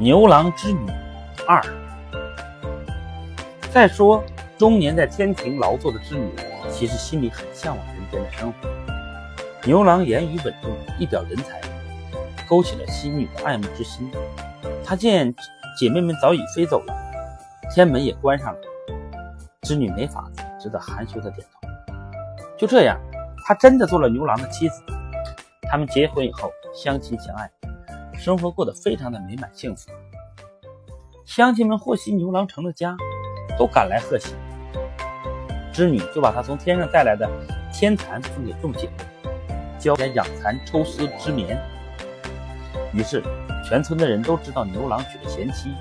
牛郎织女二。再说，终年在天庭劳作的织女，其实心里很向往人间的生活。牛郎言语稳重，一表人才，勾起了织女的爱慕之心。他见姐妹们早已飞走了，天门也关上了，织女没法子，只得含羞的点头。就这样，她真的做了牛郎的妻子。他们结婚以后，相亲相爱。生活过得非常的美满幸福，乡亲们获悉牛郎成了家，都赶来贺喜。织女就把他从天上带来的天蚕送给众姐妹，教人养蚕、抽丝、织棉。于是，全村的人都知道牛郎娶了贤妻，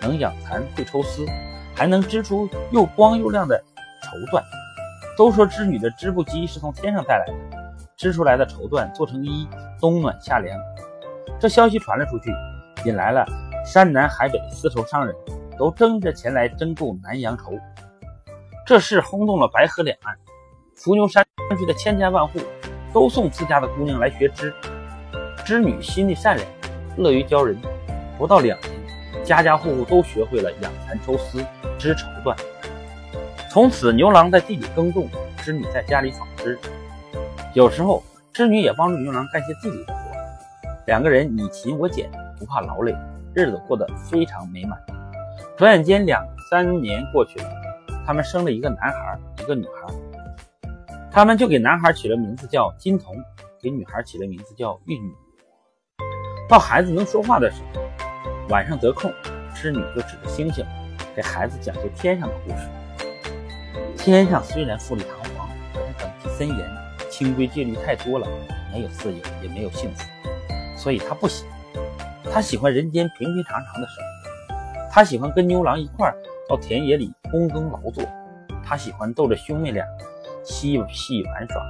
能养蚕、会抽丝，还能织出又光又亮的绸缎。都说织女的织布机是从天上带来的，织出来的绸缎做成衣，冬暖夏凉。这消息传了出去，引来了山南海北丝绸商人，都争着前来争购南洋绸。这事轰动了白河两岸，伏牛山区的千家万户都送自家的姑娘来学织。织女心地善良，乐于教人，不到两年，家家户户都学会了养蚕、抽丝、织绸缎。从此，牛郎在地里耕种，织女在家里纺织。有时候，织女也帮助牛郎干些自己的活。两个人你勤我俭，不怕劳累，日子过得非常美满。转眼间两三年过去了，他们生了一个男孩，一个女孩。他们就给男孩起了名字叫金童，给女孩起了名字叫玉女。到孩子能说话的时候，晚上得空，织女就指着星星，给孩子讲些天上的故事。天上虽然富丽堂皇，可是等级森严，清规戒律太多了，没有自由，也没有幸福。所以他不喜欢，他喜欢人间平平常常的生活。他喜欢跟牛郎一块儿到田野里躬耕劳作，他喜欢逗着兄妹俩嬉戏玩耍，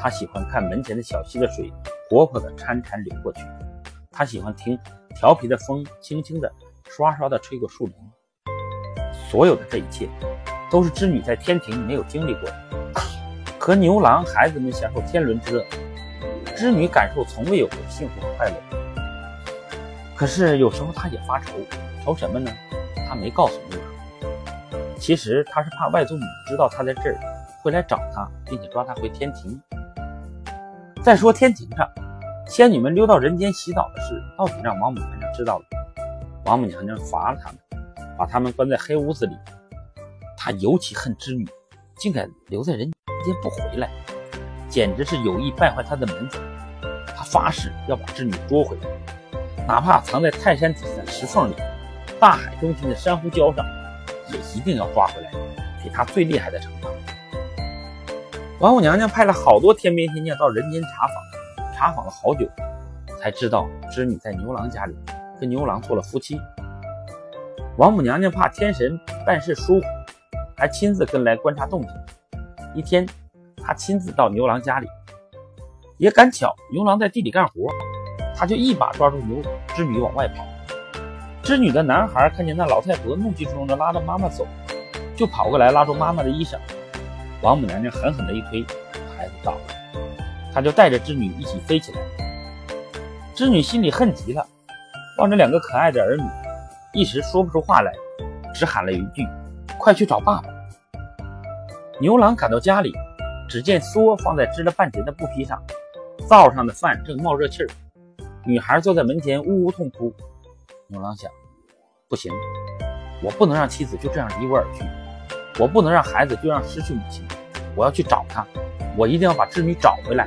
他喜欢看门前的小溪的水活泼的潺潺流过去，他喜欢听调皮的风轻轻的刷刷的吹过树林。所有的这一切，都是织女在天庭没有经历过的。和牛郎孩子们享受天伦之乐。织女感受从未有过的幸福和快乐，可是有时候她也发愁，愁什么呢？她没告诉牛郎，其实她是怕外祖母知道她在这儿，会来找她，并且抓她回天庭。再说天庭上，仙女们溜到人间洗澡的事，到底让王母娘娘知道了。王母娘娘罚了他们，把他们关在黑屋子里。她尤其恨织女，竟敢留在人间不回来。简直是有意败坏他的门子，他发誓要把织女捉回来，哪怕藏在泰山底下的石缝里，大海中心的珊瑚礁上，也一定要抓回来，给他最厉害的惩罚。王母娘娘派了好多天兵天将到人间查访，查访了好久，才知道织女在牛郎家里跟牛郎做了夫妻。王母娘娘怕天神办事疏忽，还亲自跟来观察动静。一天。他亲自到牛郎家里，也赶巧牛郎在地里干活，他就一把抓住牛织女往外跑。织女的男孩看见那老太婆怒气冲冲的拉着妈妈走，就跑过来拉住妈妈的衣裳。王母娘娘狠狠地一推，孩子倒了，他就带着织女一起飞起来。织女心里恨极了，望着两个可爱的儿女，一时说不出话来，只喊了一句：“快去找爸爸。”牛郎赶到家里。只见梭放在织了半截的布匹上，灶上的饭正冒热气儿，女孩坐在门前呜呜痛哭。牛郎想，不行，我不能让妻子就这样离我而去，我不能让孩子就这样失去母亲，我要去找她，我一定要把织女找回来。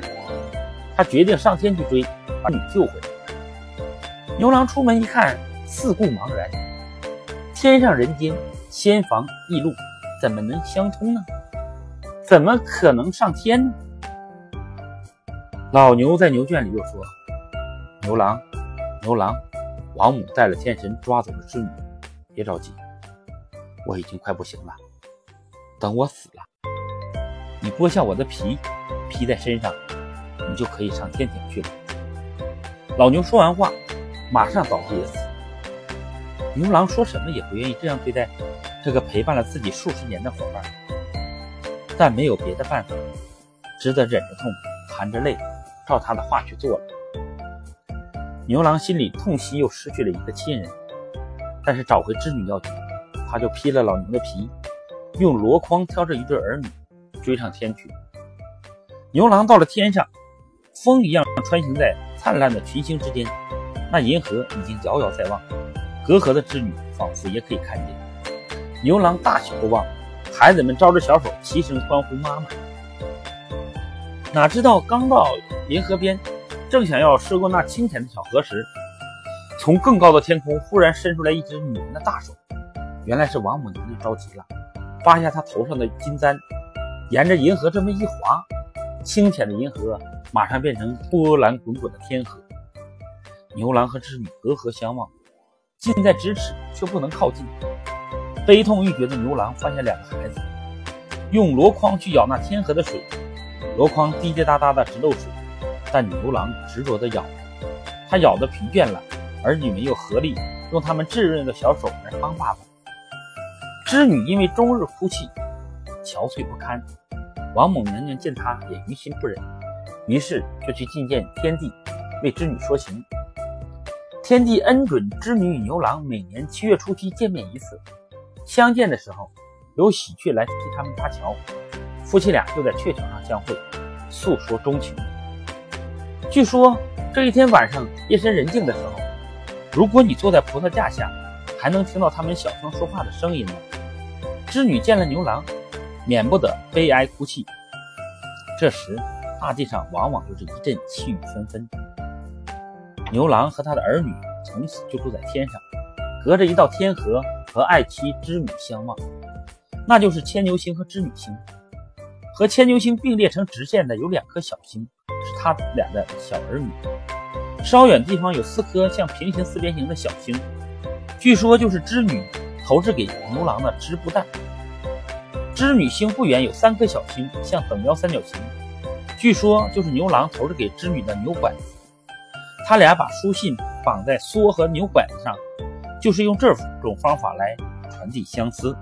他决定上天去追，把女救回来。牛郎出门一看，四顾茫然，天上人间，仙房异路，怎么能相通呢？怎么可能上天呢？老牛在牛圈里又说：“牛郎，牛郎，王母带了天神抓走了织女，别着急，我已经快不行了。等我死了，你剥下我的皮，披在身上，你就可以上天庭去了。”老牛说完话，马上倒地死。牛郎说什么也不愿意这样对待这个陪伴了自己数十年的伙伴。但没有别的办法，只得忍着痛，含着泪，照他的话去做了。牛郎心里痛惜又失去了一个亲人，但是找回织女要紧，他就披了老牛的皮，用箩筐挑着一对儿女追上天去。牛郎到了天上，风一样穿行在灿烂的群星之间，那银河已经遥遥在望，隔河的织女仿佛也可以看见。牛郎大喜过望，孩子们招着小手，齐声欢呼：“妈妈！”哪知道刚到银河边，正想要涉过那清浅的小河时，从更高的天空忽然伸出来一只女人的大手。原来是王母娘娘着急了，扒下她头上的金簪，沿着银河这么一划，清浅的银河马上变成波澜滚滚的天河。牛郎和织女隔河相望，近在咫尺，却不能靠近。悲痛欲绝的牛郎发现两个孩子用箩筐去舀那天河的水。箩筐滴滴答答的直漏水，但牛郎执着地咬着，他咬得疲倦了，儿女们又合力用他们稚嫩的小手来帮爸爸。织女因为终日哭泣，憔悴不堪。王母娘娘见她也于心不忍，于是就去觐见天帝，为织女说情。天帝恩准织女与牛郎每年七月初七见面一次，相见的时候由喜鹊来替他们搭桥。夫妻俩就在鹊桥上相会，诉说衷情。据说这一天晚上夜深人静的时候，如果你坐在葡萄架下，还能听到他们小声说话的声音呢。织女见了牛郎，免不得悲哀哭泣。这时大地上往往就是一阵细雨纷纷。牛郎和他的儿女从此就住在天上，隔着一道天河和爱妻织女相望，那就是牵牛星和织女星。和牵牛星并列成直线的有两颗小星，是他俩的小儿女。稍远地方有四颗像平行四边形的小星，据说就是织女投掷给牛郎的织布袋。织女星不远有三颗小星，像等腰三角形，据说就是牛郎投掷给织女的牛拐子。他俩把书信绑在梭和牛拐子上，就是用这种方法来传递相思。